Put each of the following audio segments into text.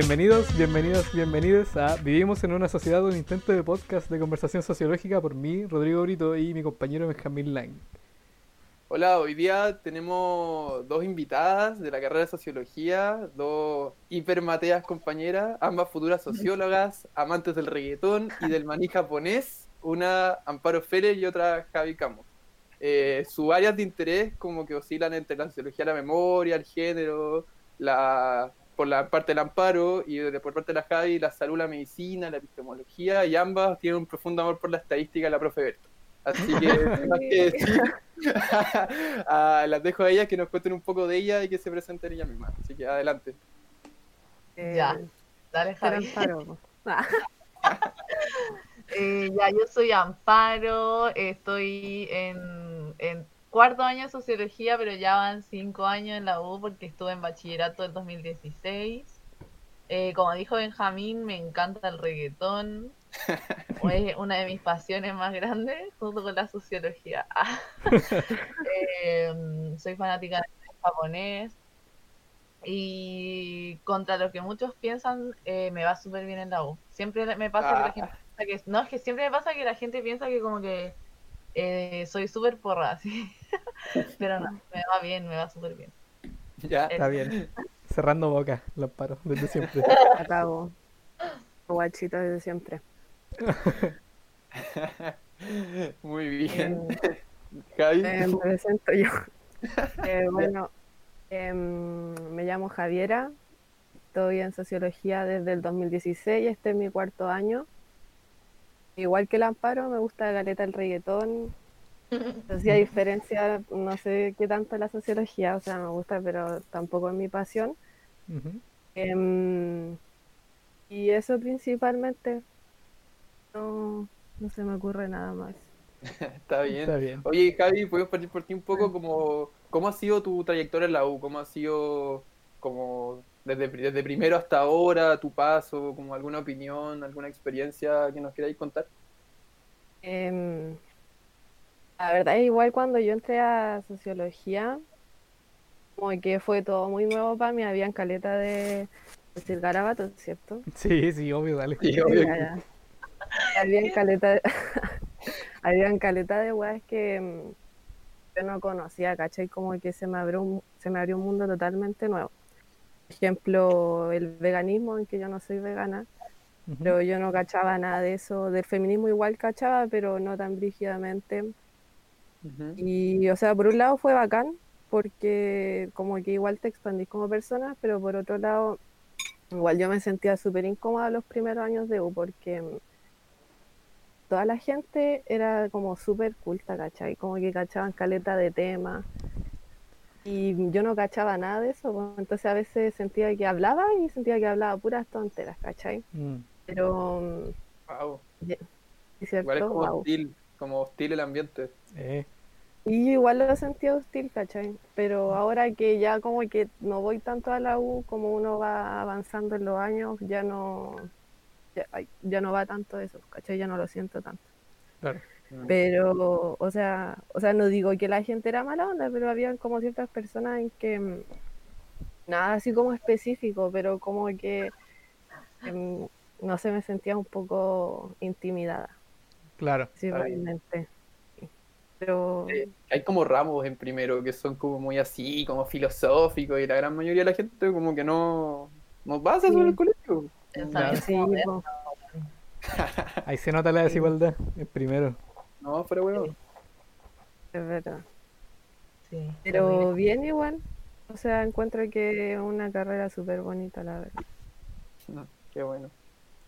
Bienvenidos, bienvenidos, bienvenidos a Vivimos en una sociedad, un intento de podcast de conversación sociológica por mí, Rodrigo Brito, y mi compañero Benjamín Lang. Hola, hoy día tenemos dos invitadas de la carrera de sociología, dos hipermateas compañeras, ambas futuras sociólogas, amantes del reggaetón y del maní japonés, una Amparo Férez y otra Javi Camus. Eh, sus áreas de interés como que oscilan entre la sociología de la memoria, el género, la por la parte del amparo y de, por parte de la Javi, la salud, la medicina, la epistemología, y ambas tienen un profundo amor por la estadística de la profe Berto. Así que, más que decir, ah, las dejo a ellas que nos cuenten un poco de ella y que se presenten ellas mismas. Así que adelante. ya, dale Javi. Amparo. eh, ya, yo soy Amparo, estoy en, en cuarto año de sociología, pero ya van cinco años en la U porque estuve en bachillerato en 2016. Eh, como dijo Benjamín, me encanta el reggaetón. Es una de mis pasiones más grandes, junto con la sociología. eh, soy fanática del japonés. Y contra lo que muchos piensan, eh, me va súper bien en la U. Siempre me pasa que la gente piensa que. No, es que siempre me pasa que la gente piensa que como que eh, soy súper porra, sí. Pero no, me va bien, me va súper bien. Ya, está bien. Cerrando boca, lo paro, desde siempre. Acabo. Guachito desde siempre. Muy bien. Eh, Javi. Eh, me presento yo. Eh, bueno, em, me llamo Javiera. Estoy en sociología desde el 2016. Este es mi cuarto año. Igual que el amparo, me gusta Galeta el reggaetón. Así a diferencia, no sé qué tanto la sociología, o sea, me gusta, pero tampoco es mi pasión. Em, y eso principalmente, no, no se me ocurre nada más. Está bien. Está bien. Oye, Javi, ¿puedes partir por ti un poco como cómo ha sido tu trayectoria en la U? ¿Cómo ha sido como desde, desde primero hasta ahora, tu paso, como alguna opinión, alguna experiencia que nos queráis contar? Eh, la verdad es igual cuando yo entré a sociología, como que fue todo muy nuevo para mí, había caleta de decir garabatos, ¿cierto? Sí, sí, obvio, dale. Sí, obvio. Había caleta de... habían caleta de weas que mm, yo no conocía, ¿cachai? Como que se me abrió un, se me abrió un mundo totalmente nuevo. Por ejemplo, el veganismo, en que yo no soy vegana, pero yo no cachaba nada de eso. Del feminismo igual cachaba, pero no tan brígidamente. Y, o sea, por un lado fue bacán, porque como que igual te expandís como persona, pero por otro lado, igual yo me sentía súper incómoda los primeros años de U, porque toda la gente era como súper culta, ¿cachai? Como que cachaban caleta de temas. Y yo no cachaba nada de eso, pues, entonces a veces sentía que hablaba y sentía que hablaba puras tonteras, ¿cachai? Mm. Pero... Wow. Igual es como hostil, como hostil el ambiente. Eh. Y igual lo sentía hostil, ¿cachai? Pero ahora que ya como que no voy tanto a la U, como uno va avanzando en los años, ya no ya, no va tanto eso, ¿cachai? Ya no lo siento tanto. Claro. Pero, o sea, o sea, no digo que la gente era mala onda, pero había como ciertas personas en que mm, nada así como específico, pero como que em, no sé, me sentía un poco intimidada. Claro. Sí, realmente. Pero... hay como ramos en primero que son como muy así, como filosóficos, y la gran mayoría de la gente como que no, no pasa sobre el colegio. Ahí se nota la desigualdad, el primero. No, pero bueno. Es verdad. Sí, pero bien igual. O sea, encuentro que es una carrera súper bonita, la verdad. qué bueno.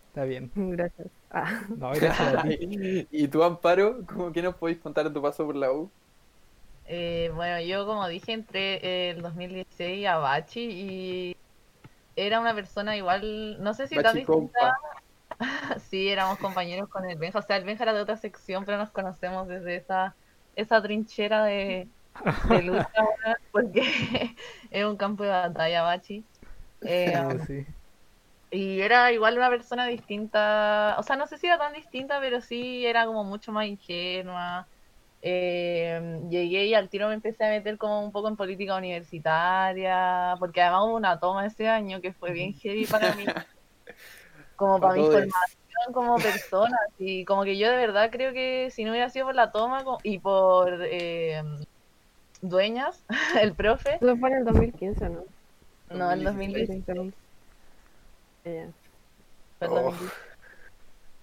Está bien. Gracias. Ah. No, ¿Y tú, Amparo, ¿cómo, qué nos podéis contar tu paso por la U? Eh, bueno, yo como dije, entré el 2016 a Bachi y era una persona igual, no sé si tan distinta. sí, éramos compañeros con el Benja. O sea, el Benja era de otra sección, pero nos conocemos desde esa, esa trinchera de, de lucha, porque es un campo de batalla, Bachi. Eh, sí y era igual una persona distinta, o sea, no sé si era tan distinta, pero sí era como mucho más ingenua. Eh, llegué y al tiro me empecé a meter como un poco en política universitaria, porque además hubo una toma ese año que fue bien heavy para mí, como para, mi formación como persona, y como que yo de verdad creo que si no hubiera sido por la toma y por eh, dueñas, el profe. Eso fue en el 2015, ¿no? No, el 2015. Este, ella. Oh.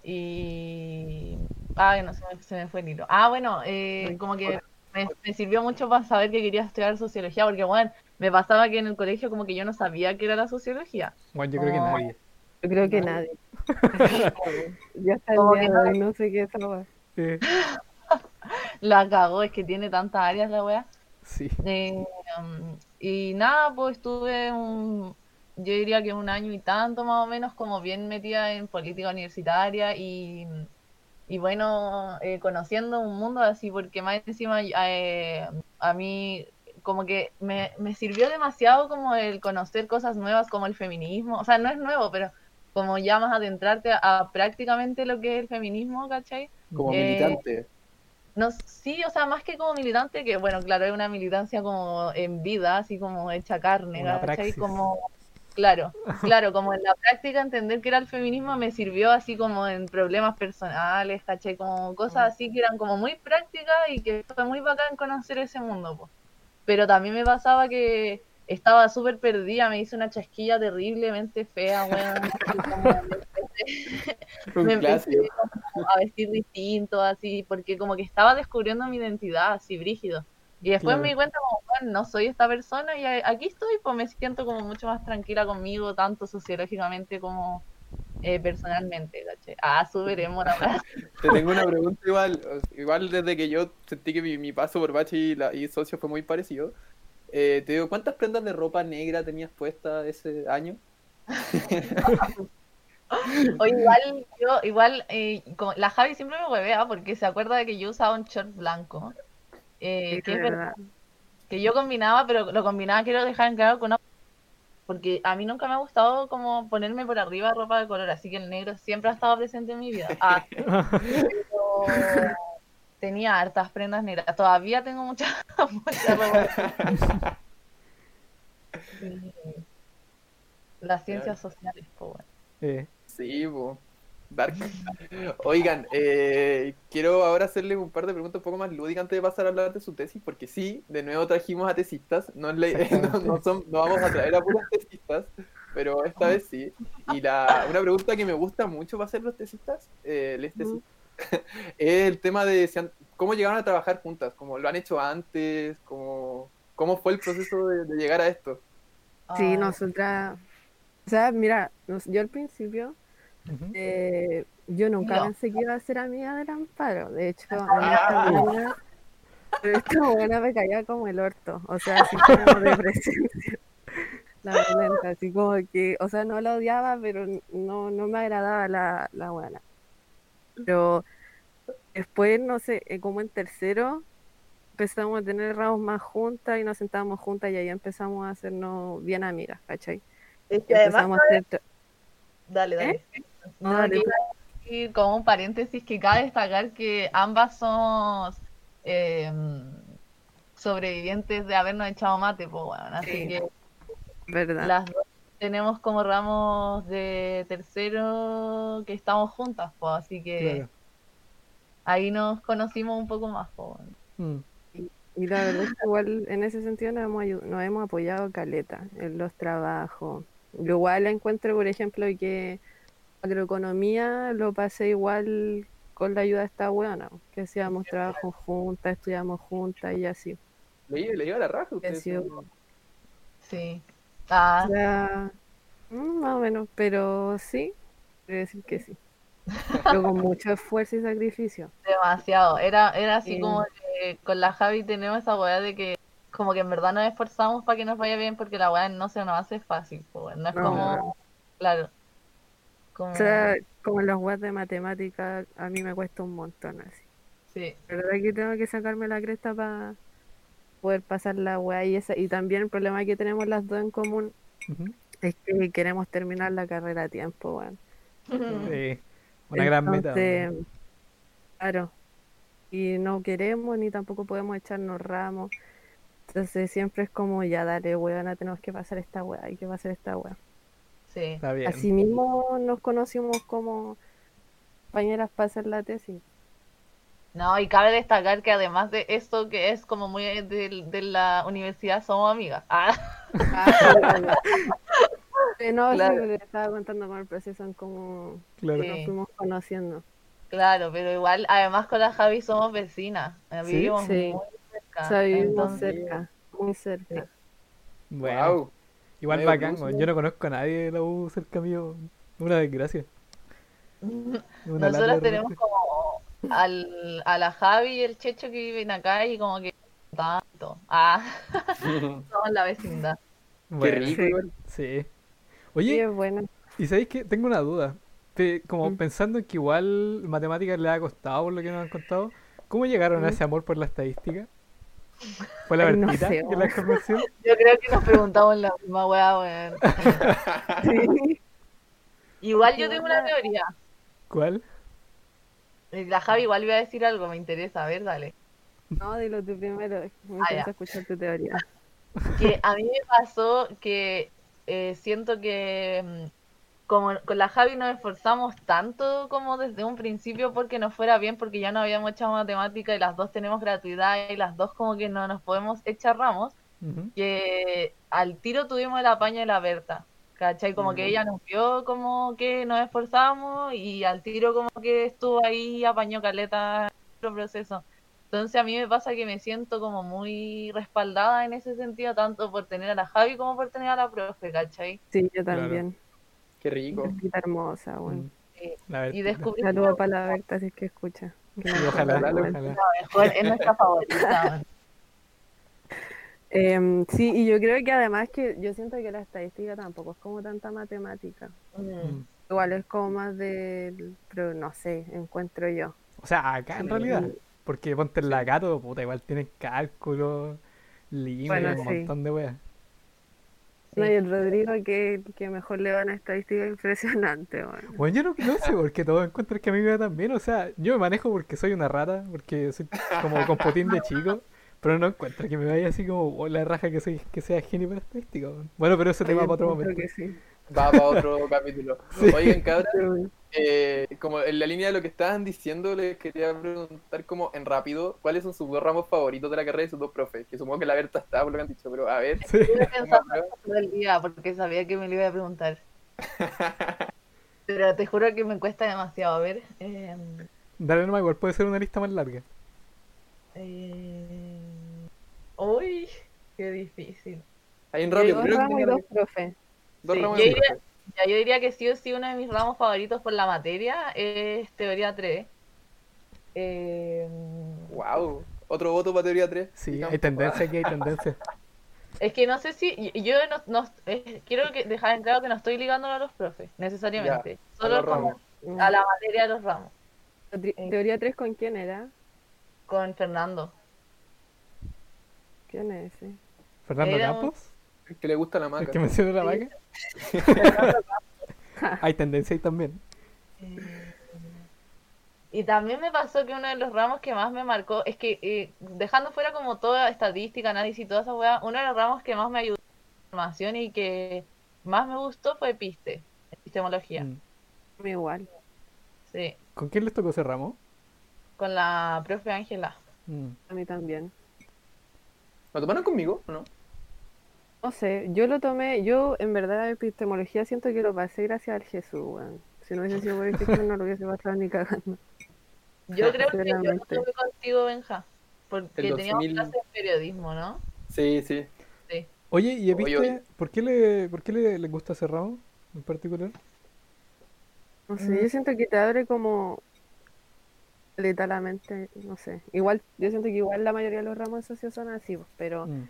Y. Ah, no se me, fue el hilo. Ah, bueno, eh, como que me, sirvió mucho para saber que quería estudiar sociología, porque, bueno, me pasaba que en el colegio, como que yo no sabía qué era la sociología. Bueno, yo creo que oh. nadie. Yo creo que nadie. yo hasta el día no sé qué estaba. Sí. la cagó, es que tiene tantas áreas la weá. Sí. Eh, um, y nada, pues estuve un, yo diría que un año y tanto más o menos como bien metida en política universitaria y, y bueno, eh, conociendo un mundo así, porque más encima eh, a mí como que me, me sirvió demasiado como el conocer cosas nuevas como el feminismo, o sea, no es nuevo, pero como ya más adentrarte a, prácticamente lo que es el feminismo, ¿cachai? Como eh, militante. No, sí, o sea, más que como militante, que bueno, claro, es una militancia como en vida, así como hecha carne, ¿cachai? Como Claro, claro, como en la práctica entender que era el feminismo me sirvió así como en problemas personales, caché, como cosas así que eran como muy prácticas y que fue muy bacán conocer ese mundo, pues. Pero también me pasaba que estaba súper perdida, me hice una chasquilla terriblemente fea, bueno, me empecé a vestir distinto, así, porque como que estaba descubriendo mi identidad, así, brígido. Y después me di cuenta como, bueno, no soy esta persona y aquí estoy, pues me siento como mucho más tranquila conmigo, tanto sociológicamente como eh, personalmente, ¿caché? Ah, subiremos ahora. Te tengo una pregunta igual, igual desde que yo sentí que mi, paso por Bachi y, socio fue muy parecido. Eh, te digo, ¿cuántas prendas de ropa negra tenías puesta ese año? o igual, yo, igual, eh, como, la Javi siempre me huevea porque se acuerda de que yo usaba un short blanco. Eh, que, verdad. que yo combinaba, pero lo combinaba, quiero dejar en claro con una... Porque a mí nunca me ha gustado como ponerme por arriba ropa de color, así que el negro siempre ha estado presente en mi vida. Ah, tenía hartas prendas negras. Todavía tengo mucha, mucha ropa. Las ciencias sociales, pues bueno. Sí, pues. Oigan, eh, quiero ahora hacerle un par de preguntas un poco más lúdicas antes de pasar a hablar de su tesis, porque sí, de nuevo trajimos a tesistas, no, no, son, no vamos a traer a puros tesistas, pero esta vez sí. Y la, una pregunta que me gusta mucho para hacer los tesistas, eh, les es el tema de cómo llegaron a trabajar juntas, cómo lo han hecho antes, cómo, cómo fue el proceso de, llegar a esto. Sí, nosotras, o sea, mira, yo al principio eh, yo nunca pensé que iba a ser amiga del Amparo. De hecho, a esta buena me caía como el orto. O sea, así como de presencia. La violenta, así como que, o sea, no la odiaba, pero no, no me agradaba la, la buena. Pero después, no sé, eh, como en tercero, empezamos a tener ramos más juntas y nos sentábamos juntas y ahí empezamos a hacernos bien amigas, ¿cachai? Es que además, Dale, dale. ¿Eh? No, como un paréntesis que cabe destacar que ambas somos em, sobrevivientes de habernos echado mate, pues bueno, así que ¿verdad? las dos tenemos como ramos de tercero que estamos juntas, pues así que ahí nos conocimos un poco más, pues y, la verdad es que igual en ese sentido nos hemos, nos hemos apoyado caleta en los trabajos. Igual encuentro, por ejemplo, que agroeconomía lo pasé igual con la ayuda de esta buena, que hacíamos trabajo juntas, estudiamos juntas y así. ¿Le, le iba la raja Sí. Ah. Mm, más o menos, pero sí, quiero decir que sí. pero con mucho esfuerzo y sacrificio. Demasiado. Era, era así como que con la Javi tenemos esa weá de que como que en verdad nos esforzamos para que nos vaya bien porque la weá no se nos hace fácil. Pues, no es como, claro, como... O sea, como los webs de matemática, a mí me cuesta un montón así. Sí. La verdad que tengo que sacarme la cresta para poder pasar la web y esa. Y también el problema que tenemos las dos en común es que queremos terminar la carrera a tiempo, Sí, una gran meta. Claro. y no queremos ni tampoco podemos echarnos ramos. Entonces siempre es como, ya dale, weona, tenemos que pasar esta weá, hay que pasar esta weá. Sí. Está bien. Así mismo nos conocimos como compañeras para hacer la tesis. No, y cabe destacar que además de esto que es como muy de, de la universidad, somos amigas. Ah, Eh, no, sí, Claro. pero estaba contando con el proceso en cómo Claro. Nos fuimos conociendo. claro, pero igual, además con la Javi somos vecinas. eh, ¿Sí? Vivimos Sí. muy cerca. O sea, vivimos entonces- cerca, muy cerca. Bueno, Wow. Igual Medio bacán, plus. Yo no conozco a nadie de la U cerca mío. Una desgracia. Una Nosotros tenemos como al, a la Javi y el Checho que viven acá y como que tanto. Ah, somos la vecindad. Qué rico, Sí. Oye, es bueno. ¿y sabéis que Tengo una duda. Te- como Mm. pensando en que igual matemáticas le ha costado por lo que nos han contado, ¿cómo llegaron a Mm. ese amor por la estadística? ¿Fue la no Bertita sé, la convenció? Yo creo que nos preguntamos la misma weá, weón. Sí. Igual yo tengo una teoría. ¿Cuál? Y La Javi igual iba a decir algo, me interesa. A ver, dale. No, dilo tú primero. Me Ah, interesa ya. escuchar tu teoría. que a mí me pasó que eh, siento que mm, como con la Javi nos esforzamos tanto como desde un principio porque nos fuera bien, porque ya no habíamos echado matemática y las dos tenemos gratuidad y las dos como que no nos podemos echar ramos, que al tiro tuvimos el apaño de la Berta, ¿cachai? Como que ella nos vio como que nos esforzamos y al tiro como que estuvo ahí, apañó caleta en nuestro proceso. Entonces a mí me pasa que me siento como muy respaldada en ese sentido, tanto por tener a la Javi como por tener a la profe, ¿cachai? Sí, yo Claro. Qué rico. Bertita hermosa, bueno. Mm. La Y descubrí Saludos para la Berta si es que escucha. Que Sí, ojalá, Ojalá, es nuestra favorita. Em, sí, y yo creo que además que yo siento que la estadística tampoco es como tanta matemática. Mm. Igual es como más del, pero no sé, encuentro yo. O sea, acá en Sí. realidad. Porque ponte el lacato, puta, igual tienen cálculo, límites, Bueno, un sí. montón de weas. No, y el Rodrigo que, que mejor le van a estadística impresionante, bueno. Bueno, yo no, no sé por qué todos encuentran que a mí me va tan bien. O sea, yo me manejo porque soy una rata, porque soy como con potín de chico. Pero no encuentro que me vaya así como "Oh, la raja que soy que sea genio para estadística. weón". Bueno, pero ese tema para otro momento. que sí. Va para otro capítulo. Sí. Oigan, cabrón, eh, como en la línea de lo que estaban diciendo, les quería preguntar como en rápido, ¿cuáles son sus dos ramos favoritos de la carrera de sus dos profes? Que supongo que la Berta está por lo que han dicho, pero a ver. Sí. Estuve pensando eso todo el día porque sabía que me lo iba a preguntar. Pero te juro que me cuesta demasiado. A ver. eh, Dale nomás, igual puede ser una lista más larga. eh, Uy, qué difícil. En Yo rápido, creo que y dos profes. Dos Sí, ramos yo diría- profe. Ya, yo diría que sí o sí uno de mis ramos favoritos por la materia es teoría 3. Eh, Wow, otro voto para teoría 3. Sí, hay tendencia aquí, hay tendencia. es que no sé si yo no, no- eh, quiero que dejar en claro que no estoy ligándolo a los profes necesariamente, a solo los como a la materia de los ramos Teoría 3 con quién era? con Fernando. ¿Quién es ese? Fernando Era un- Campos, El que le gusta la el maca. que mencionó la Sí. hay tendencia ahí también. Eh, Y también me pasó que uno de los ramos que más me marcó es que, eh, dejando fuera como toda estadística, análisis y toda esa weá, uno de los ramos que más me ayudó en información y que más me gustó fue Piste, epistemología. Mm. Igual. Sí, ¿Con quién les tocó ese ramo? con la profe Ángela. Mm. A mí también. ¿Lo tomaron conmigo o no? No sé, yo lo tomé, yo en verdad epistemología siento que lo pasé gracias al Jesús, weón. Si no hubiese sido por el Jesús no lo hubiese pasado ni cagando. Yo creo que yo no Sinceramente. tuve contigo, Benja, porque El teníamos 2000. clase de periodismo, ¿no? Sí, sí. Sí. Oye, ¿y viste oye. por qué le, por qué le, le gusta ese ramo en particular? No sé, yo siento que te abre como letalmente, no sé. Igual, yo siento que igual la mayoría de los ramos de socio son así, pues, pero Mm.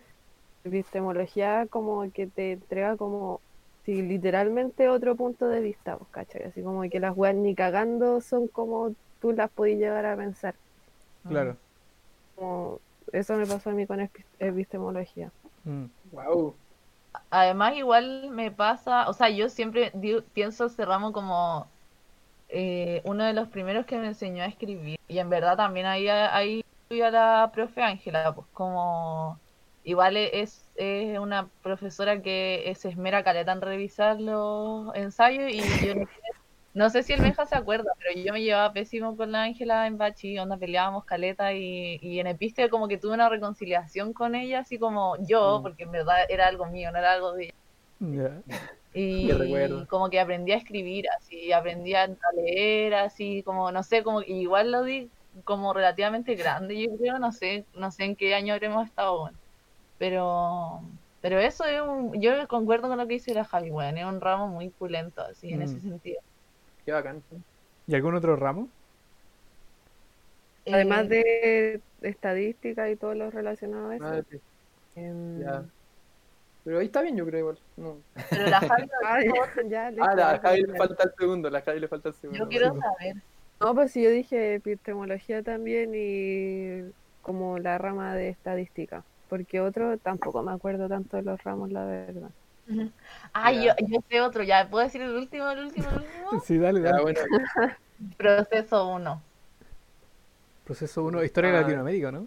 Epistemología como que te entrega como sí, literalmente otro punto de vista, pues, ¿cachai? Así como que las weas ni cagando son como tú las podías llegar a pensar. Claro. Como, eso me pasó a mí con epi- epistemología. Mm. Wow. Además, igual me pasa, o sea, yo siempre digo- pienso ese ramo como eh, uno de los primeros que me enseñó a escribir. Y en verdad también ahí, ahí a la profe Ángela, pues como igual es, es una profesora que se esmera caleta en revisar los ensayos y yo no, no sé si el Benja se acuerda, pero yo me llevaba pésimo con la Ángela en Bachi, onda peleábamos caleta y, y en Episte como que tuve una reconciliación con ella, así como yo, Mm. porque en verdad era algo mío, no era algo de ella. Y recuerdo. como que aprendí a escribir, así, aprendí a leer, así, como, no sé, como y igual lo di como relativamente grande, yo creo, no sé, no sé en qué año habremos estado, bueno. Pero, pero eso es un, yo concuerdo con lo que dice la Javi, weón, es un ramo muy pulento, así, en Mm. ese sentido. Qué bacán. ¿Y algún otro ramo? Además Eh, de estadística y todo lo relacionado a eso. Madre, em, ya. Pero ahí está bien, yo creo igual. No. pero la Javi, ya, Ah, la Javi le falta el segundo, la Javi le falta el segundo. yo quiero saber, No, pues sí, yo dije epistemología también y como la rama de estadística, porque otro tampoco me acuerdo tanto de los ramos, la verdad. ah, Ya. yo, yo sé otro, ya, ¿puedo decir el último, el último, el último? Sí, dale, Ya, dale. bueno, Proceso 1. Proceso 1, historia de Ah. Latinoamérica, ¿no?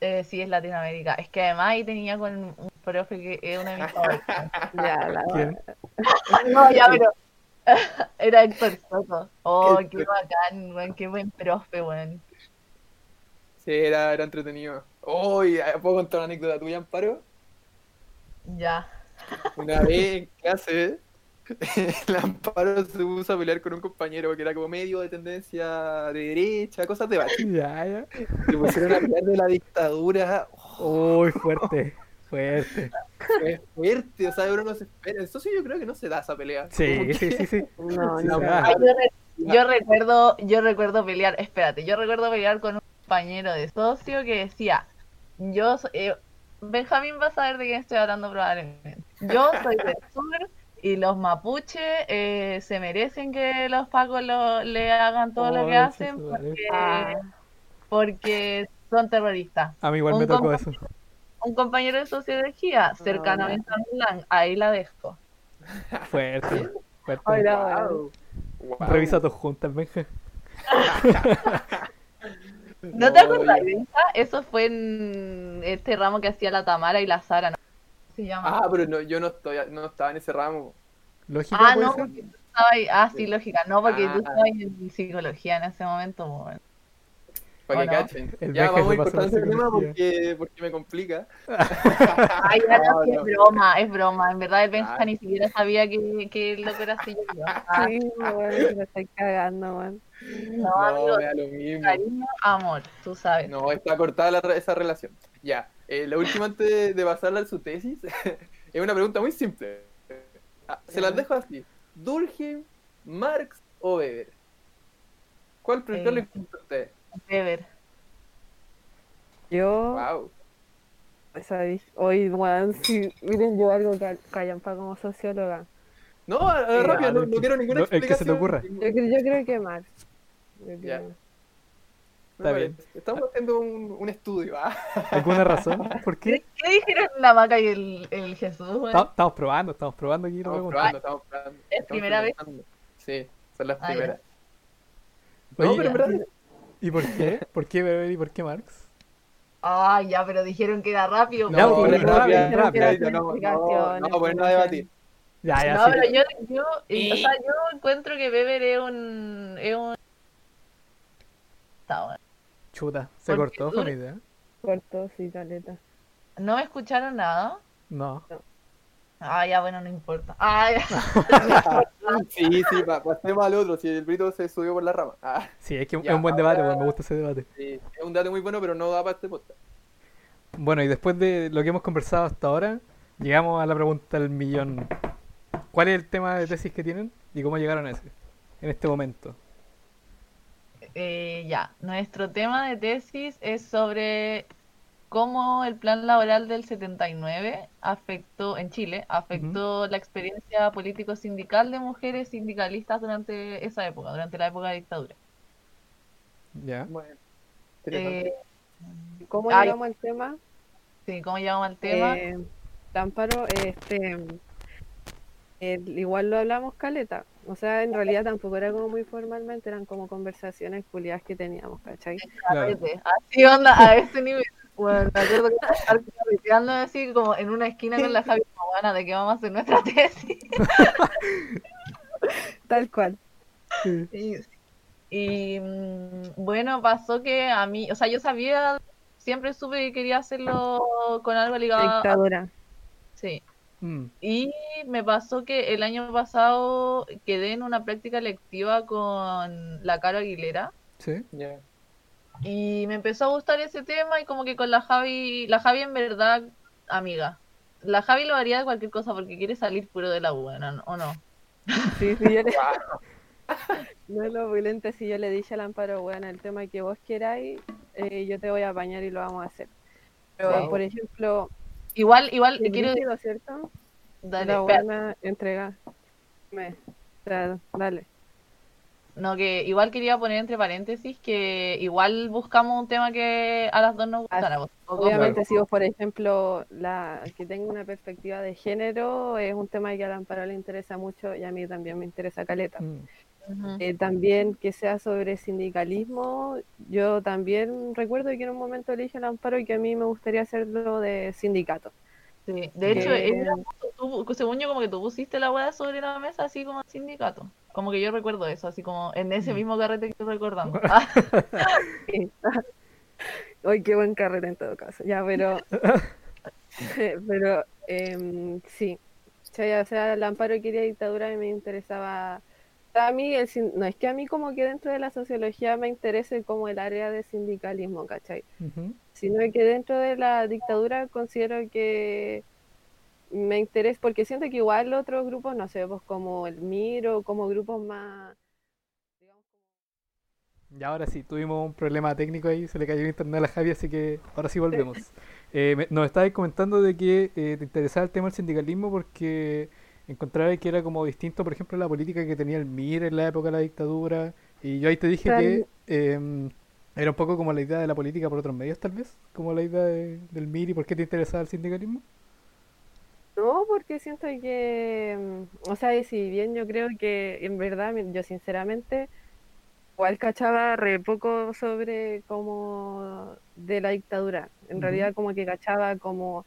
Eh, sí, es Latinoamérica. Es que además ahí tenía con un profe que es uno de mis favoritos. Ya, la ¿Quién? No, ya, pero era Héctor Soto. Oh, Qué qué bacán, weón, qué buen profe, weón. sí, era, era entretenido. Uy, ¿puedo contar una anécdota tuya, Amparo? Ya. Una vez en clase, el Amparo se puso a pelear con un compañero que era como medio de tendencia de derecha, cosas de bache. Ya, ya. Se pusieron a pelear de la dictadura. Uy, fuerte, fuerte. Fue fuerte, o sea, uno no se espera. Eso sí, yo creo que no se da esa pelea. Sí, que- sí, sí, sí. No, Sí, no. se da. Ay, yo, re- yo recuerdo, yo recuerdo pelear, espérate, yo recuerdo pelear con un compañero de socio que decía, yo so- eh, Benjamín va a saber de quién estoy hablando probablemente. Yo soy del sur y los mapuches eh, se merecen que los pacos lo- le hagan todo lo que Oh, hacen porque, Ah. porque son terroristas. A mí igual Un me tocó eso. Un compañero de sociología cercano a mi Milán, ahí la dejo. Fuerte, fuerte. Hola. Wow. Wow. Revisa tus juntas, Benja. ¿No te yo- de esa? Eso fue en este ramo que hacía la Tamara y la Sara, ¿no? ¿Cómo se llama? Ah, pero no, yo no, estoy, no estaba en ese ramo. ¿Lógica Ah, no, ser? porque tú estabas ahí. Ah, sí, lógica. No, porque tú Ah. estabas en psicología en ese momento. bueno. Para que cachen. El ya vamos a ir cortando ese tema porque, porque me complica. Ay, ya no, No, sí, no. es broma, es broma. En verdad, el Benja ni siquiera sabía que, que el loco era así. yo. Ah, Sí, la estoy cagando, weón. no, No, amigo, me da lo mismo. cariño, amor, tú sabes. No, está cortada la esa relación. Ya, eh, la última antes de, pasarla a su tesis es una pregunta muy simple. Ah, se las dejo así. ¿Durkheim, Marx o Weber? ¿Cuál Eh. le gusta a usted? Weber. Yo, Wow. ¿sabéis? Hoy, weón, si miren, yo algo que callampa como socióloga. No, Eh, rápido, no, quiero ninguna no, el que se te explicación. ocurra. Yo, cre- yo creo que Marx. Está bien. Estamos haciendo un, un estudio. ¿ah? ¿Alguna razón? ¿Por qué? ¿Qué, dijeron la Maca y el, el Jesús? Estamos probando, estamos probando aquí. lo Estamos probando, estamos probando. ¿Es Estamos primera vez? Sí, son las primeras. Oye, no, pero en verdad ¿Y por qué? ¿Por qué Weber y por qué Marx? Ah, ya, pero dijeron que era rápido. No, pues. pues, rápido, rápido, rápido, no, no, no, no, ponernos a debatir. Ya, ya, no, sí. pero yo, yo, o sea, yo encuentro que Weber es un, es un... Está bueno. Chuta, se Porque cortó, una idea. Corto, sí, caleta. ¿No me escucharon nada? No. Ah, ya, bueno, no importa. Ah, ya. Sí, sí, pa- pasemos al otro. Si el Brito se subió por la rama. Ah, Sí, es que es un buen debate, ahora- pues, me gusta ese debate. sí, es un dato muy bueno, pero no da para este podcast. Bueno, y después de lo que hemos conversado hasta ahora, llegamos a la pregunta del millón. ¿Cuál es el tema de tesis que tienen y cómo llegaron a ese en este momento? Eh, ya, nuestro tema de tesis es sobre cómo el plan laboral del 79 afectó, en Chile, afectó la experiencia político-sindical de mujeres sindicalistas durante esa época, durante la época de dictadura. Ya. Bueno. Eh, ¿Cómo Ay. llegamos al tema? sí, ¿cómo llegamos al tema? Eh, Támparo, este, igual lo hablamos caleta. O sea, en realidad tampoco era como muy formalmente, eran como conversaciones culiadas que teníamos, ¿cachai? Así onda, a este nivel. Bueno, me acuerdo que estar así como en una esquina con la Javi buena de que vamos a hacer nuestra tesis. Tal cual. Y, mm, bueno, pasó que a mí, o sea, yo sabía, siempre supe que quería hacerlo con algo ligado a... Dictadura. Sí. Mm. Y me pasó que el año pasado quedé en una práctica lectiva con la Caro Aguilera. Sí. Y me empezó a gustar ese tema y como que con la Javi, la Javi en verdad, amiga. La Javi lo haría de cualquier cosa porque quiere salir puro de la U, ¿o no? Sí, sí, yo le... no es lo violento si yo le dije al Amparo, bueno, el tema que vos queráis, eh, yo te voy a bañar y lo vamos a hacer. Pero, por ejemplo, Igual, igual, quiero decir, ¿cierto? Dale, la buena entrega. Me, dale. No, que igual quería poner entre paréntesis que igual buscamos un tema que a las dos nos gustara. Obviamente, si vos, por ejemplo, la que tenga una perspectiva de género, es un tema que a la Amparo le interesa mucho y a mí también me interesa caleta. Mm. Eh, también que sea sobre sindicalismo. Yo también recuerdo que en un momento le dije al Amparo que a mí me gustaría hacerlo de sindicato. Sí. De hecho, eh, según yo, como que tú pusiste la hueá sobre la mesa así como sindicato. Como que yo recuerdo eso, así como en ese mm. mismo carrete que recordamos. Hoy qué buen carrete en todo caso. Ya, pero. pero eh, sí. O sea, el amparo quería dictadura y me interesaba a mí, no es que a mí como que dentro de la sociología me interese como el área de sindicalismo, ¿cachai? Sino que dentro de la dictadura considero que me interesa, porque siento que igual otros grupos, no sé, pues como el MIRO, como grupos más... Y ahora sí, tuvimos un problema técnico ahí, se le cayó el internet a la Javi, así que ahora sí volvemos. eh, nos estabais comentando de que eh, te interesaba el tema del sindicalismo porque encontraba que era como distinto, por ejemplo, la política que tenía el MIR en la época de la dictadura. Y yo ahí te dije que em, era un poco como la idea de la política por otros medios, tal vez, como la idea del MIR y por qué te interesaba el sindicalismo. No, porque siento que, em, o sea, si bien yo creo que en verdad, yo sinceramente, igual cachaba re poco sobre como de la dictadura. En realidad como que cachaba como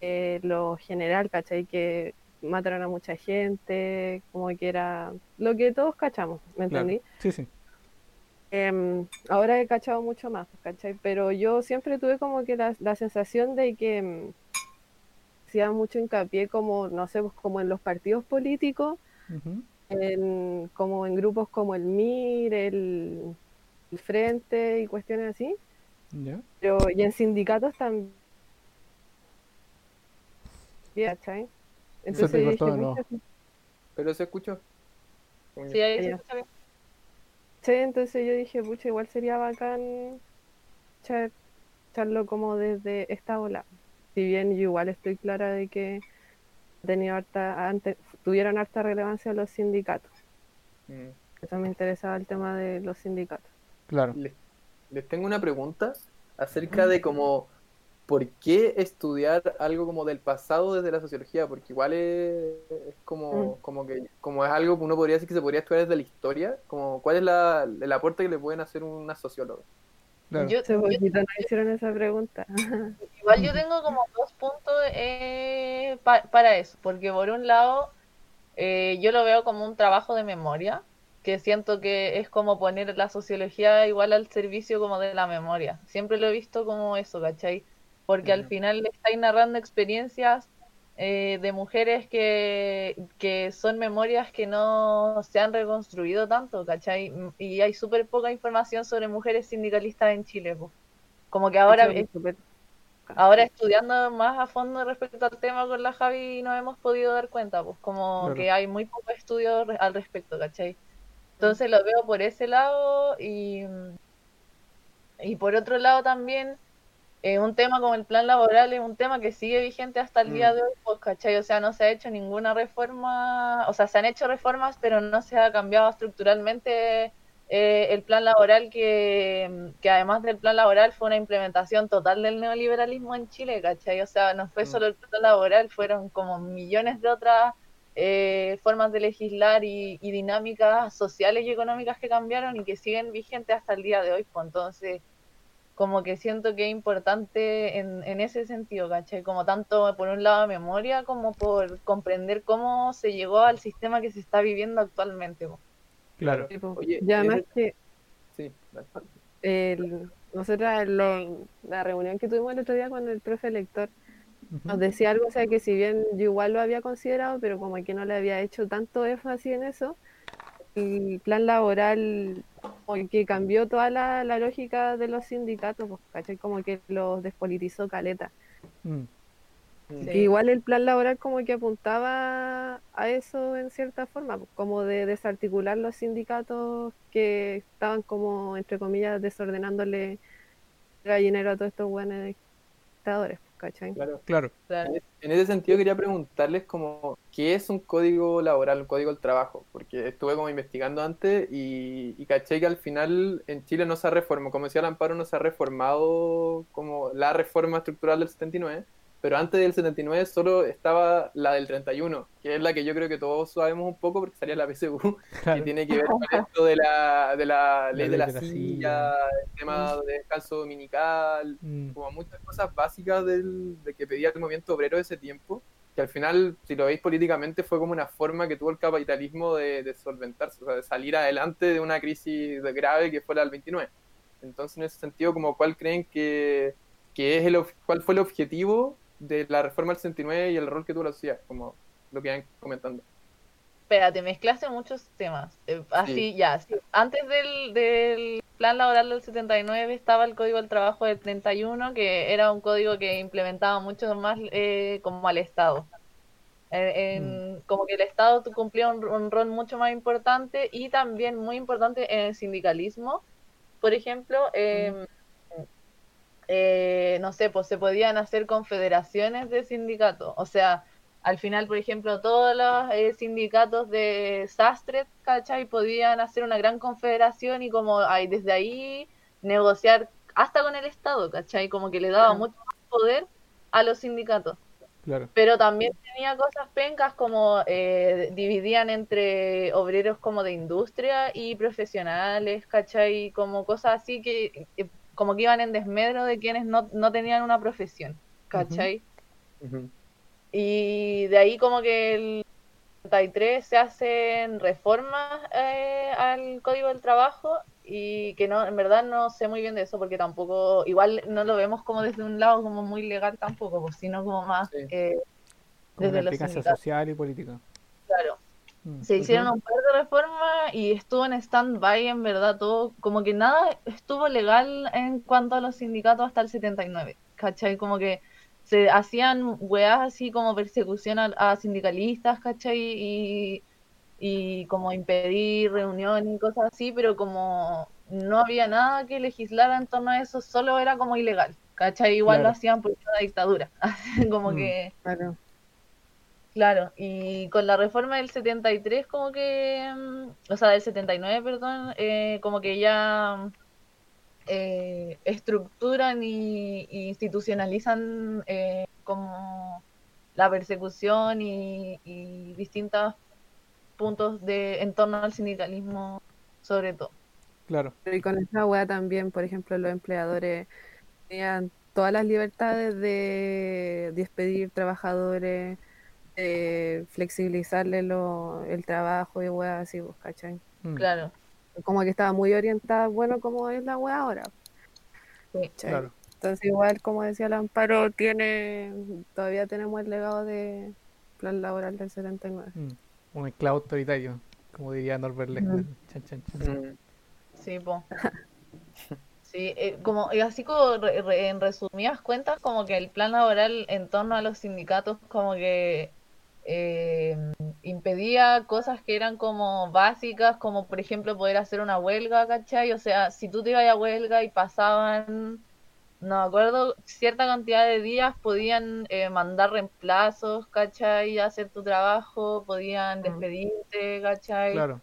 eh, lo general, ¿cachai? Que mataron a mucha gente, como que era lo que todos cachamos, ¿me entendí? Sí, sí. Em, ahora he cachado mucho más, ¿cachai? Pero yo siempre tuve como que la, sensación de que um, hacía mucho hincapié como, no sé, pues como en los partidos políticos, en, como en grupos como el MIR, el, Frente y cuestiones así. Pero, y en sindicatos también. ¿cachai? Entonces Pero se escuchó. Sí, ahí se escucha bien. Sí, entonces yo dije, pucha, igual sería bacán echarlo como desde esta ola. Si bien yo igual estoy clara de que tenido harta, antes, tuvieron harta relevancia los sindicatos. Mm. Eso me interesaba el tema de los sindicatos. Claro. Les, tengo una pregunta acerca de cómo ¿por qué estudiar algo como del pasado desde la sociología? Porque igual es, como, mm. como que como es algo que uno podría decir que se podría estudiar desde la historia, como cuál es la, el aporte que le pueden hacer una socióloga. Claro. Yo, no hicieron esa pregunta. Igual yo tengo como dos puntos eh, para eso, porque por un lado eh, yo lo veo como un trabajo de memoria, que siento que es como poner la sociología igual al servicio como de la memoria. Siempre lo he visto como eso, ¿cachai? porque al final le estáis narrando experiencias eh, de mujeres que, que, son memorias que no se han reconstruido tanto, ¿cachai? Y hay súper poca información sobre mujeres sindicalistas en Chile, pues. Como que ahora, ahora estudiando más a fondo respecto al tema con la Javi nos hemos podido dar cuenta, pues como que hay muy poco estudio al respecto, ¿cachai? Entonces lo veo por ese lado y, y por otro lado también eh, un tema como el plan laboral es un tema que sigue vigente hasta el día mm. de hoy, pues, ¿cachai? O sea, no se ha hecho ninguna reforma, o sea, se han hecho reformas, pero no se ha cambiado estructuralmente eh, el plan laboral, que, que, además del plan laboral fue una implementación total del neoliberalismo en Chile, ¿cachai? O sea, no fue mm. solo el plan laboral, fueron como millones de otras eh, formas de legislar y, dinámicas sociales y económicas que cambiaron y que siguen vigentes hasta el día de hoy. Pues entonces, como que siento que es importante en, en ese sentido, ¿cachai? Como tanto por un lado memoria como por comprender cómo se llegó al sistema que se está viviendo actualmente. Claro. Oye, y además que... Sí, el, nosotros la reunión que tuvimos el otro día con el profe lector, nos decía algo, o sea, que si bien yo igual lo había considerado, pero como que no le había hecho tanto énfasis en eso, el plan laboral como que cambió toda la, lógica de los sindicatos, pues, Como que los despolitizó caleta. Mm. igual el plan laboral como que apuntaba a eso en cierta forma, pues, como de desarticular los sindicatos que estaban como, entre comillas, desordenándole gallinero a todos estos buenos dictadores. Claro. claro. En ese sentido quería preguntarles como, ¿qué es un código laboral, un código del trabajo? Porque estuve como investigando antes y, y caché que al final en Chile no se ha reformado, como decía el Amparo, no se ha reformado como la reforma estructural del 79, pero antes del 79 solo estaba la del 31, que es la que yo creo que todos sabemos un poco porque salía la PSU, que tiene que ver con esto de la, de la ley de la, silla, el tema mm. de descanso dominical, mm. como muchas cosas básicas del, de que pedía el movimiento obrero de ese tiempo, que al final, si lo veis políticamente, fue como una forma que tuvo el capitalismo de, solventarse, o sea, de salir adelante de una crisis grave que fue la del 29. Entonces, en ese sentido, como cuál creen que, que es el, cuál fue el objetivo de la reforma del 69 y el rol que tú lo hacías, como lo que iban comentando. Espérate, mezclaste muchos temas. Eh, así, ya, Antes del, plan laboral del 79 estaba el Código del Trabajo del 31, que era un código que implementaba mucho más eh, como al Estado. En, mm. Como que el Estado cumplía un, rol mucho más importante y también muy importante en el sindicalismo. Por ejemplo, eh, eh, no sé, pues se podían hacer confederaciones de sindicatos. O sea, al final, por ejemplo, todos los eh, sindicatos de sastres, ¿cachai? Podían hacer una gran confederación y como hay desde ahí negociar hasta con el Estado, ¿cachai? Como que le daba mucho más poder a los sindicatos. Claro. Pero también tenía cosas pencas como eh, dividían entre obreros como de industria y profesionales, ¿cachai? Como cosas así que como que iban en desmedro de quienes no, no tenían una profesión, ¿cachai? Y de ahí como que el 33 se hacen reformas eh, al Código del Trabajo y que no, en verdad no sé muy bien de eso porque tampoco, igual no lo vemos como desde un lado como muy legal tampoco, pues, sino como más eh, desde la social y política. Claro. Mm. Se hicieron un par de reformas y estuvo en stand-by, en verdad, todo, como que nada estuvo legal en cuanto a los sindicatos hasta el 79, ¿cachai? Como que se hacían weas así como persecución a, sindicalistas, ¿cachai? Y, y como impedir reuniones y cosas así, pero como no había nada que legislar en torno a eso, solo era como ilegal, ¿cachai? Igual lo hacían por una dictadura, como mm. que... Claro, y con la reforma del 73 como que, mm, o sea, del 79, perdón, eh, como que ya eh, estructuran y, institucionalizan eh, como la persecución y, distintos puntos de en torno al sindicalismo sobre todo. Claro. Y con esa hueá también, por ejemplo, los empleadores tenían todas las libertades de despedir trabajadores, de flexibilizarle lo, el trabajo y weá así, pues, ¿cachai? Mm. Claro. Como que estaba muy orientada, bueno, como es la weá ahora. Sí, claro. Entonces, igual, como decía el Amparo, tiene, todavía tenemos el legado de plan laboral del 79. Mm. Un esclavo autoritario, como diría Norbert Lechner. Mm. Sí. Sí, eh, como, y así como en resumidas cuentas, como que el plan laboral en torno a los sindicatos, como que eh, impedía cosas que eran como básicas, como por ejemplo poder hacer una huelga, ¿cachai? O sea, si tú te ibas a huelga y pasaban, no me acuerdo, cierta cantidad de días, podían eh, mandar reemplazos, ¿cachai? Hacer tu trabajo, podían despedirte, ¿cachai? Claro.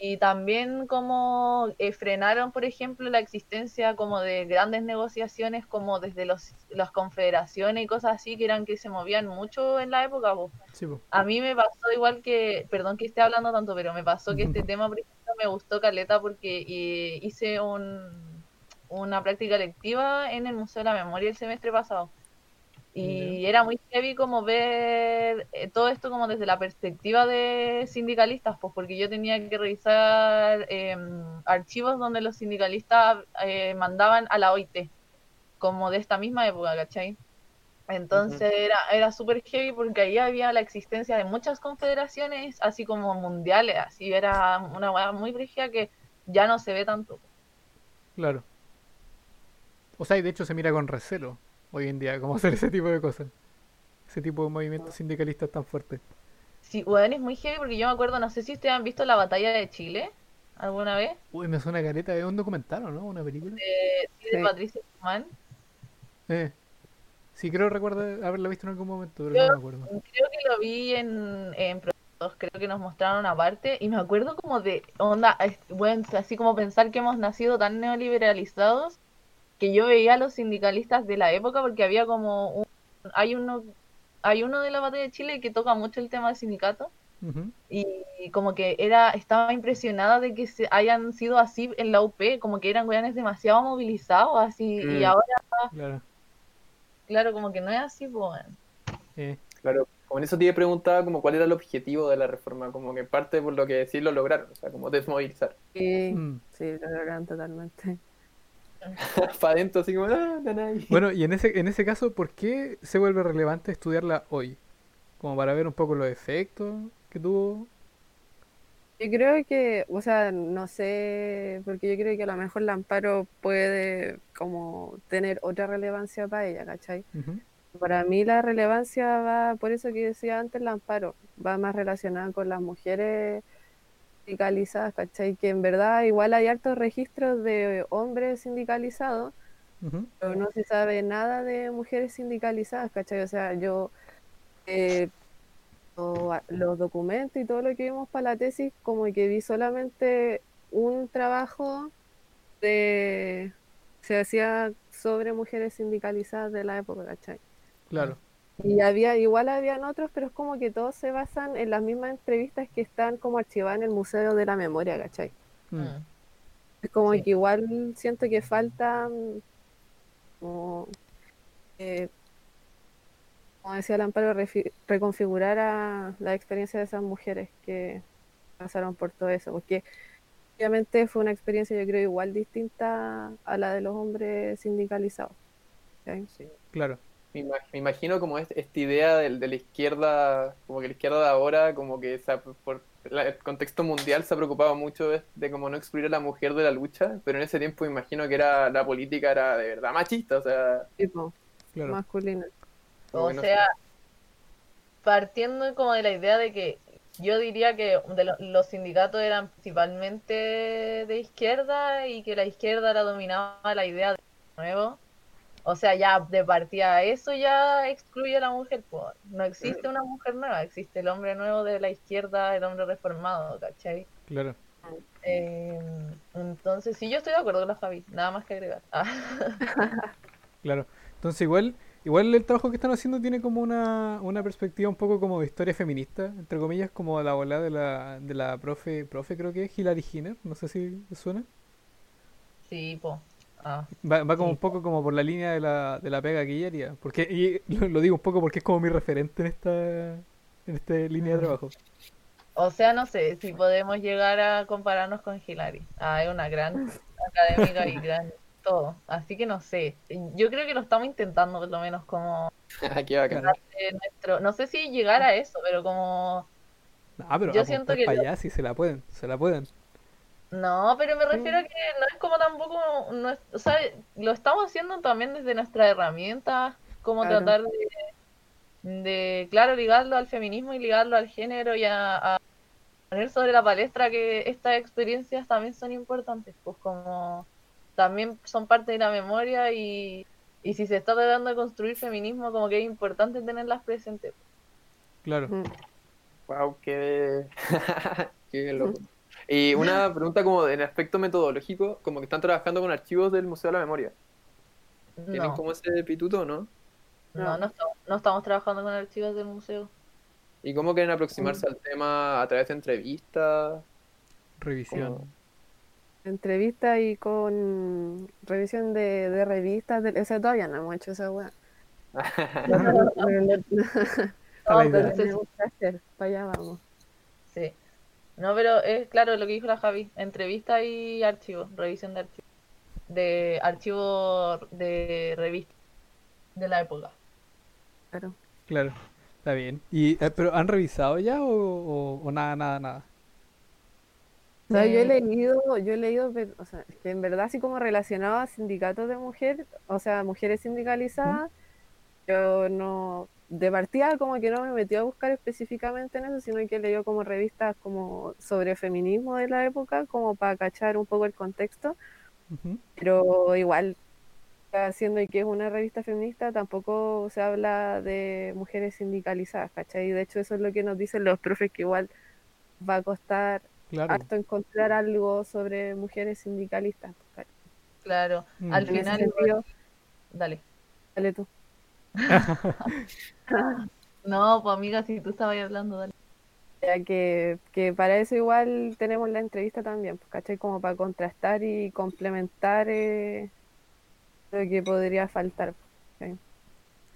Y también como eh, frenaron, por ejemplo, la existencia como de grandes negociaciones como desde los, las confederaciones y cosas así que eran que se movían mucho en la época. A mí me pasó igual que, perdón que esté hablando tanto, pero me pasó que este tema, por ejemplo, me gustó Caleta porque eh, hice un, una práctica lectiva en el Museo de la Memoria el semestre pasado. Y era muy heavy como ver eh, todo esto como desde la perspectiva de sindicalistas, pues porque yo tenía que revisar em, archivos donde los sindicalistas eh, mandaban a la OIT, como de esta misma época, ¿cachai? Entonces era, era súper heavy porque ahí había la existencia de muchas confederaciones, así como mundiales, así era una hueá muy brígida que ya no se ve tanto. Claro. O sea, y de hecho se mira con recelo hoy en día, cómo hacer ese tipo de cosas. Ese tipo de movimientos sindicalistas tan fuertes. Sí, bueno, es muy heavy porque yo me acuerdo, no sé si ustedes han visto la batalla de Chile alguna vez. Uy, me suena careta, ¿es un documental o no? ¿Una película? De, sí, de Patricia Guzmán. Eh. Sí, creo recuerdo haberla visto en algún momento, pero no me acuerdo. Creo que lo vi en, en creo que nos mostraron una parte, y me acuerdo como de onda, bueno, así como pensar que hemos nacido tan neoliberalizados que yo veía a los sindicalistas de la época porque había como un, hay uno hay uno de la batalla de Chile que toca mucho el tema del sindicato y, como que era estaba impresionada de que se hayan sido así en la UP como que eran weones demasiado movilizados así y mm. ahora claro. claro como que no es así pues claro como en eso te preguntaba como cuál era el objetivo de la reforma como que parte por lo que sí lo lograron o sea como desmovilizar sí, mm. sí lo lograron totalmente para adentro, así como, ah, Bueno, y en ese, en ese caso, ¿por qué se vuelve relevante estudiarla hoy? Como para ver un poco los efectos que tuvo. Yo creo que, o sea, no sé, porque yo creo que a lo mejor el amparo puede como tener otra relevancia para ella, ¿cachai? Para mí la relevancia va, por eso que decía antes, el amparo, va más relacionada con las mujeres sindicalizadas, ¿cachai? Que en verdad igual hay altos registros de hombres sindicalizados, pero no se sabe nada de mujeres sindicalizadas, ¿cachai? O sea, yo eh, los documentos y todo lo que vimos para la tesis, como que vi solamente un trabajo de se hacía sobre mujeres sindicalizadas de la época, ¿cachai? Claro. Y había, igual habían otros, pero es como que todos se basan en las mismas entrevistas que están como archivadas en el Museo de la Memoria, ¿cachai? Mm. Mm. Es como que igual siento que falta como, eh, como decía el amparo, reconfigurar a la experiencia de esas mujeres que pasaron por todo eso, porque obviamente fue una experiencia yo creo igual distinta a la de los hombres sindicalizados. Sí, claro me, imagino como esta idea de, de, la izquierda, como que la izquierda de ahora, como que por el contexto mundial se ha preocupado mucho de, como no excluir a la mujer de la lucha, pero en ese tiempo me imagino que era la política era de verdad machista, o sea, tipo, masculina. O sea, partiendo como de la idea de que yo diría que los sindicatos eran principalmente de izquierda y que la izquierda la dominaba la idea de nuevo o sea, ya de partida eso ya excluye a la mujer. Pues. No existe una mujer nueva, existe el hombre nuevo de la izquierda, el hombre reformado, ¿cachai? Claro. Eh, entonces, sí, yo estoy de acuerdo con la Fabi, nada más que agregar. Ah. claro. Entonces, igual, igual el trabajo que están haciendo tiene como una, una perspectiva un poco como de historia feminista, entre comillas, como la bola de la, de la profe, profe creo que es Hilary Hiner, no sé si suena. Sí, po. Ah, va, va, como un poco como por la línea de la, de la pega que ella haría. Porque, y lo, digo un poco porque es como mi referente en esta, en esta línea de trabajo. O sea, no sé si podemos llegar a compararnos con Hilary. Ah, es una gran académica y gran todo. Así que no sé. Yo creo que lo estamos intentando, por lo menos, como. Aquí va nuestro... No sé si llegar a eso, pero como. Ah, pero yo siento que. Para allá, si se la pueden, se la pueden. No, pero me refiero a que no es como tampoco, no o sea, lo estamos haciendo también desde nuestra herramienta, como tratar de, de, claro, ligarlo al feminismo y ligarlo al género y a, poner sobre la palestra que estas experiencias también son importantes, pues como también son parte de la memoria y, y si se está tratando de construir feminismo, como que es importante tenerlas presentes. Claro. Wow, qué, qué loco. Y una pregunta como en aspecto metodológico, como que están trabajando con archivos del Museo de la Memoria. ¿Tienen No, como ese pituto, no? no, no estamos, no estamos trabajando con archivos del museo. ¿Y cómo quieren aproximarse al tema a través de entrevistas? Revisión. Entrevista y con revisión de, de revistas. De, ese todavía no hemos hecho esa weá. Pero No, pero- hacer. Para allá vamos. Sí. No, pero es claro lo que dijo la Javi. Entrevista y archivo, revisión de archivo. De archivo de revista de la época. Claro. Claro, está bien. ¿Y, eh, ¿Pero han revisado ya o, o- o nada, nada, nada? O sea, yo he Eh, leído, yo he leído, o sea, es que en verdad así como relacionado a sindicatos de mujer, o sea, mujeres sindicalizadas, yo no, de partida como que no me metí a buscar específicamente en eso, sino que leído como revistas como sobre feminismo de la época, como para cachar un poco el contexto, pero igual, siendo que es una revista feminista, tampoco se habla de mujeres sindicalizadas, ¿cachai? Y de hecho eso es lo que nos dicen los profes, que igual va a costar Claro. harto encontrar algo sobre mujeres sindicalistas. ¿cachai? Claro. Mm. Al En final, sentido, dale. dale tú. No, pues amiga, si tú estabas hablando, dale. Ya que, que para eso igual tenemos la entrevista también, pues, ¿cachai? Como para contrastar y complementar eh, lo que podría faltar.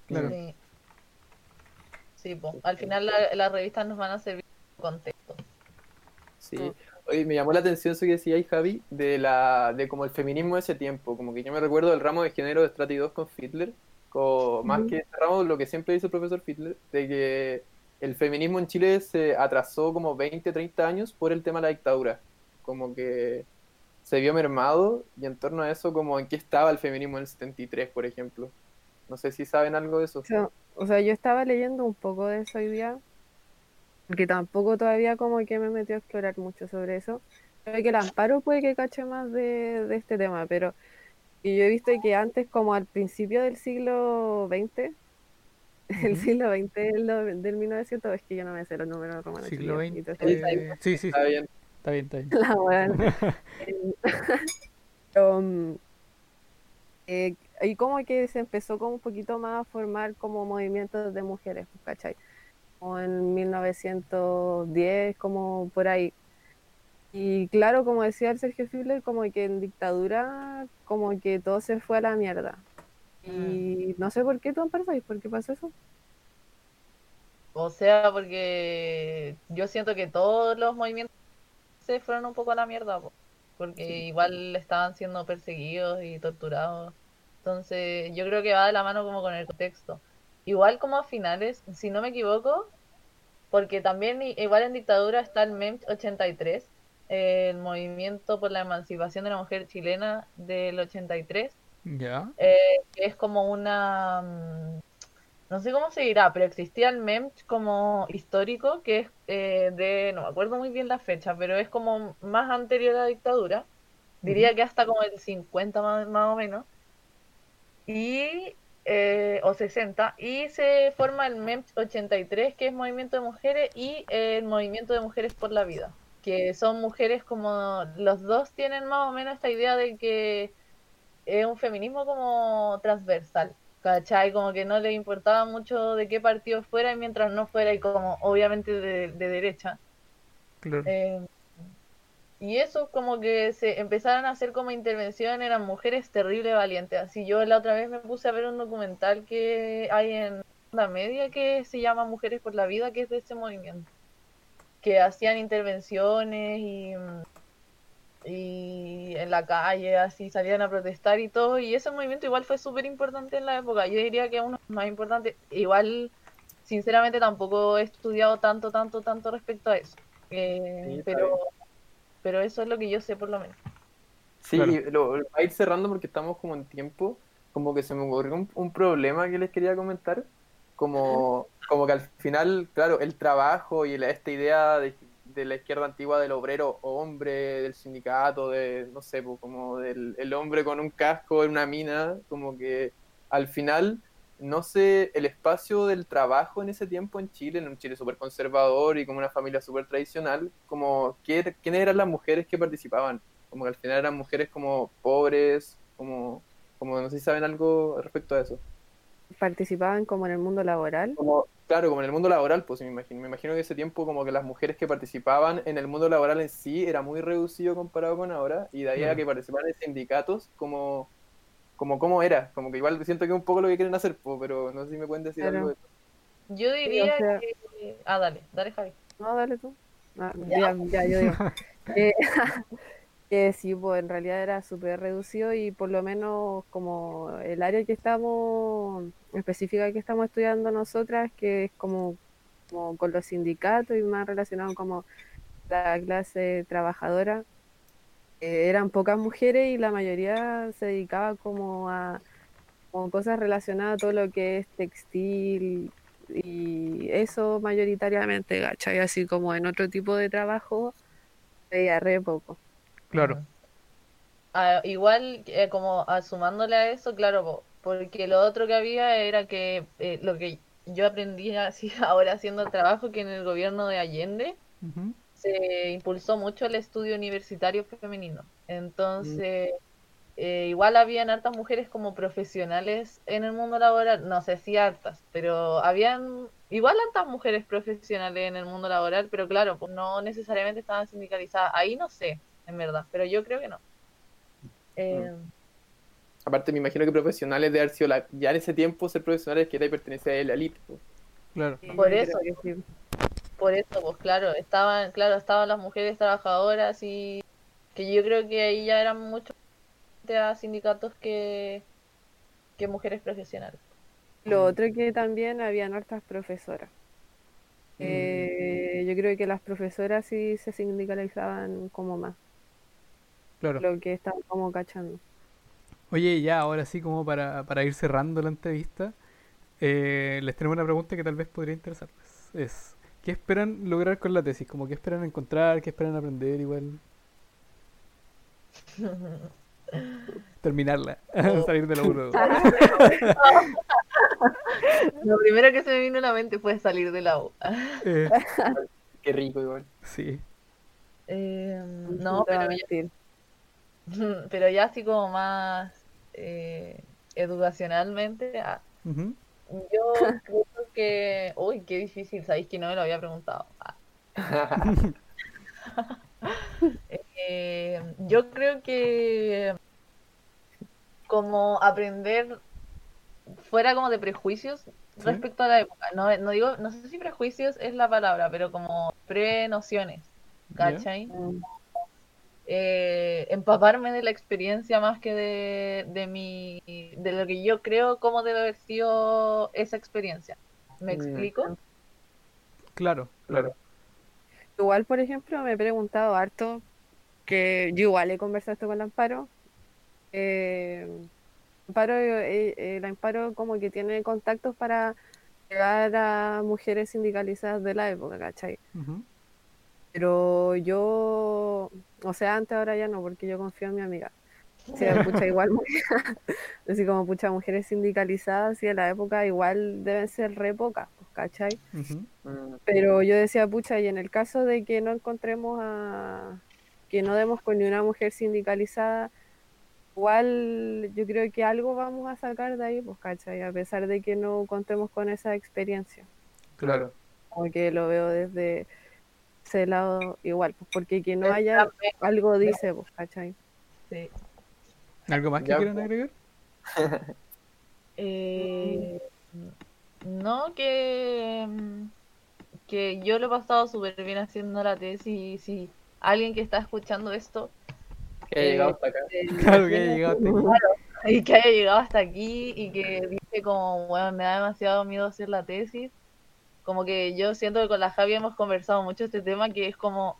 Claro. Sí. Sí, pues. Al final la- las revistas nos van a servir de contexto. Sí. Oye, me llamó la atención eso que decía ahí, Javi, de la de como el feminismo de ese tiempo. Como que yo me recuerdo del ramo de género de Strati 2 con Fitler, con, más que ramo, lo que siempre dice el profesor Fitler, de que el feminismo en Chile se atrasó como 20, 30 años por el tema de la dictadura. Como que se vio mermado y en torno a eso, como en qué estaba el feminismo en el 73, por ejemplo. No sé si saben algo de eso. O sea, o sea, yo estaba leyendo un poco de eso hoy día, porque tampoco todavía como que me metió a explorar mucho sobre eso. Creo que el amparo puede que cache más de, de este tema, pero y yo he visto que antes, como al principio del siglo XX, el siglo XX del, del 1900, es que yo no me sé los números romanos. Siglo XX. eh, sí, sí, Está sí. bien. Está bien, está bien. La mm, eh, y como que se empezó como un poquito más a formar como movimientos de mujeres, pues, ¿cachai? Como en 1910, como por ahí. Y claro, como decía el Sergio Fibler, como que en dictadura, como que todo se fue a la mierda. Y no sé por qué tú pensáis, ¿por qué pasó eso? O sea, porque yo siento que todos los movimientos se fueron un poco a la mierda, po, porque igual estaban siendo perseguidos y torturados. Entonces, yo creo que va de la mano como con el contexto. Igual como a finales, si no me equivoco, porque también igual en dictadura está el MEM 83, el movimiento por la emancipación de la mujer chilena del 83 Ya. eh, que es como una, mm, no sé cómo se dirá, pero existía el MEMS como histórico, que es eh, de, no me acuerdo muy bien la fecha, pero es como más anterior a la dictadura, diría que hasta como el 50 más, más o menos, y, eh, o 60, y se forma el MEMS 83, que es Movimiento de Mujeres, y el Movimiento de Mujeres por la Vida, que son mujeres como, los dos tienen más o menos esta idea de que es un feminismo como transversal, ¿cachai? Como que no le importaba mucho de qué partido fuera y mientras no fuera y como obviamente de, de derecha. Claro. Eh, y eso como que se empezaron a hacer como intervención, eran mujeres terrible valientes. Así yo la otra vez me puse a ver un documental que hay en la media que se llama Mujeres por la Vida, que es de ese movimiento. Que hacían intervenciones y, y en la calle, así salían a protestar y todo. Y ese movimiento igual fue súper importante en la época. Yo diría que uno de los más importante. Igual, sinceramente, tampoco he estudiado tanto, tanto, tanto respecto a eso. Eh, Sí, pero, pero eso es lo que yo sé por lo menos. Sí, Claro. y lo, lo- a ir cerrando porque estamos como en tiempo, como que se me ocurrió un, un problema que les quería comentar, como, como que al final, claro, el trabajo y la- esta idea de, la izquierda antigua del obrero hombre, del sindicato, de, no sé, pues, como del el hombre con un casco en una mina, como que al final no sé, el espacio del trabajo en ese tiempo en Chile, en un Chile súper conservador y como una familia súper tradicional, como ¿quiénes eran las mujeres que participaban? Como que al final eran mujeres como pobres, como, como no sé si saben algo respecto a eso. ¿Participaban como en el mundo laboral? Como, claro, como en el mundo laboral, pues me imagino. Me imagino que ese tiempo como que las mujeres que participaban en el mundo laboral en sí era muy reducido comparado con ahora, y de ahí a que participaban en sindicatos, como como cómo era, como que igual siento que es un poco lo que quieren hacer, pero no sé si me pueden decir algo de eso. Yo diría que... Ah, dale, dale Javi. No, dale tú. Ah, ya. ya, yo digo. eh, que sí, pues en realidad era súper reducido y por lo menos como el área que estamos, específica que estamos estudiando nosotras, que es como, con los sindicatos y más relacionado como la clase trabajadora, eran pocas mujeres y la mayoría se dedicaba como a cosas relacionadas a todo lo que es textil y eso mayoritariamente, ¿cachai? Así como en otro tipo de trabajo, veía re poco. Claro. Ah, igual, eh, como asumándole a eso, claro, porque lo otro que había era que eh, lo que yo aprendí así ahora haciendo el trabajo que en el gobierno de Allende, se impulsó mucho el estudio universitario femenino. Entonces, eh, igual habían hartas mujeres como profesionales en el mundo laboral, no sé si hartas, pero habían igual hartas mujeres profesionales en el mundo laboral, pero claro, pues no necesariamente estaban sindicalizadas. Ahí no sé, en verdad, pero yo creo que no. Eh, Aparte, me imagino que profesionales de haber sido ya en ese tiempo ser profesionales que era y pertenecía a la elite. Pues. Claro. Por eso por eso, pues claro, estaban, claro, estaban las mujeres trabajadoras y que yo creo que ahí ya eran muchos sindicatos que, que mujeres profesionales. Lo otro que también habían hartas profesoras. Mm. Eh, yo creo que las profesoras sí se sindicalizaban como más. Claro. Lo que estaban como cachando. Oye, ya, ahora sí, como para, para ir cerrando la entrevista, eh, les tenemos una pregunta que tal vez podría interesarles. Es, ¿Qué esperan lograr con la tesis? Como qué esperan encontrar, qué esperan aprender igual. Terminarla, salir de la U. Lo primero que se me vino a la mente fue salir de la U. Eh. Qué rico igual. Sí. Eh, no, pero pero ya así como más eh, educacionalmente. Ah, yo creo que. Uy, qué difícil, sabéis que no me lo había preguntado. Ah. Eh, yo creo que. Como aprender fuera como de prejuicios respecto a la época. No, no digo, no sé si prejuicios es la palabra, pero como pre-nociones. ¿Cachai? Eh, empaparme de la experiencia más que de, de, mi, de lo que yo creo cómo debe haber sido esa experiencia. ¿Me mm. explico? Claro, claro. Igual, por ejemplo, me he preguntado harto, que yo igual he conversado esto con el Amparo. Eh, Amparo, eh, el Amparo como que tiene contactos para llegar a mujeres sindicalizadas de la época, ¿cachai? Pero yo, o sea, antes ahora ya no, porque yo confío en mi amiga. O sea, pucha, igual, así como pucha, mujeres sindicalizadas y en la época igual deben ser re pocas, pues, ¿cachai? Mm. Pero yo decía, pucha, y en el caso de que no encontremos a, que no demos con ni una mujer sindicalizada, igual yo creo que algo vamos a sacar de ahí, pues, ¿cachai? A pesar de que no contemos con esa experiencia. Claro. Porque lo veo desde ese lado igual, pues porque que no haya algo dice, pues, ¿cachai? Sí. ¿Algo más que quieran agregar? eh, no, que, que yo lo he pasado súper bien haciendo la tesis y si alguien que está escuchando esto... Que haya llegado hasta acá. Eh, claro, que haya llegado hasta aquí. y que haya llegado hasta aquí y que dice como, bueno, me da demasiado miedo hacer la tesis como que yo siento que con la Javi hemos conversado mucho este tema, que es como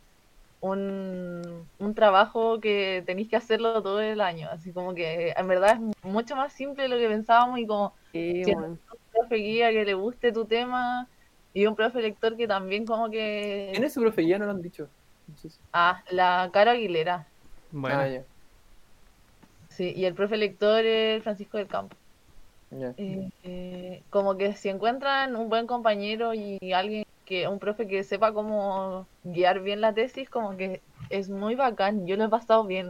un, un trabajo que tenéis que hacerlo todo el año. Así como que en verdad es mucho más simple de lo que pensábamos y como sí, un profe guía que le guste tu tema y un profe lector que también como que... ¿Quién es su profe guía? No lo han dicho. Ah, la Cara Aguilera. Bueno. Ah, sí, y el profe lector es Francisco del Campo. Eh, como que si encuentran un buen compañero y alguien que, un profe que sepa cómo guiar bien la tesis, como que es muy bacán. Yo lo he pasado bien.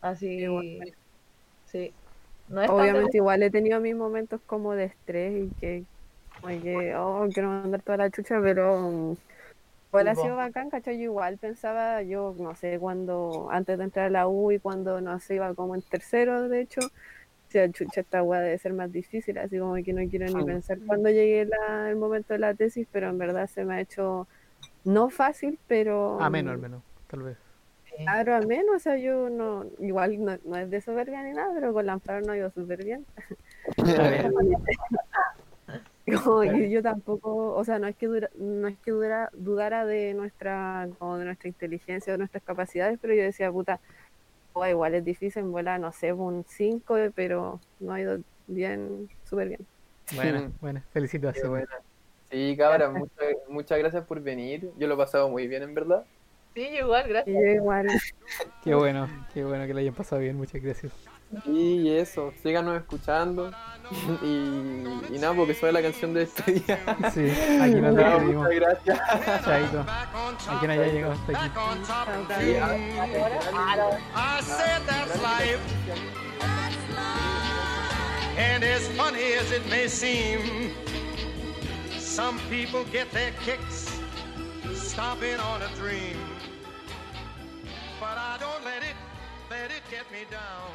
Así, sí. Obviamente igual he tenido mis momentos como de estrés y que, que oh, quiero mandar toda la chucha, pero igual ha sido bacán, ¿cachai? Yo igual pensaba, yo no sé, cuando, antes de entrar a la U y cuando no sé, iba como en tercero, de hecho, sea, chucha, esta weá debe ser más difícil, así como que no quiero ni pensar cuando llegue el momento de la tesis, pero en verdad se me ha hecho no fácil, pero... A menos, al menos, tal vez. Claro, al menos, o sea, yo no, igual no, no es de soberbia ni nada, pero con la Amparo no ido súper bien. yo, yo, tampoco, o sea, no es que dura, no es que dura, dudara de nuestra, como de nuestra inteligencia, de nuestras capacidades, pero yo decía, puta, igual es difícil, vuela, no sé, un 5, pero no ha ido bien, súper bien. Bueno, bueno, felicitaciones. Sí, cabra, muchas, muchas gracias por venir. Yo lo he pasado muy bien, en verdad. Sí, igual, gracias. igual. qué bueno, qué bueno que le hayan pasado bien, muchas gracias. Y eso, síganos escuchando. Y, y nada, porque soy la canción de este día. Sí, aquí nos despedimos. Muchas gracias. Chaito. A quien haya llegado hasta aquí. And as funny as it may seem, some people get their kicks stomping on a dream. But I don't let it, let it get me down.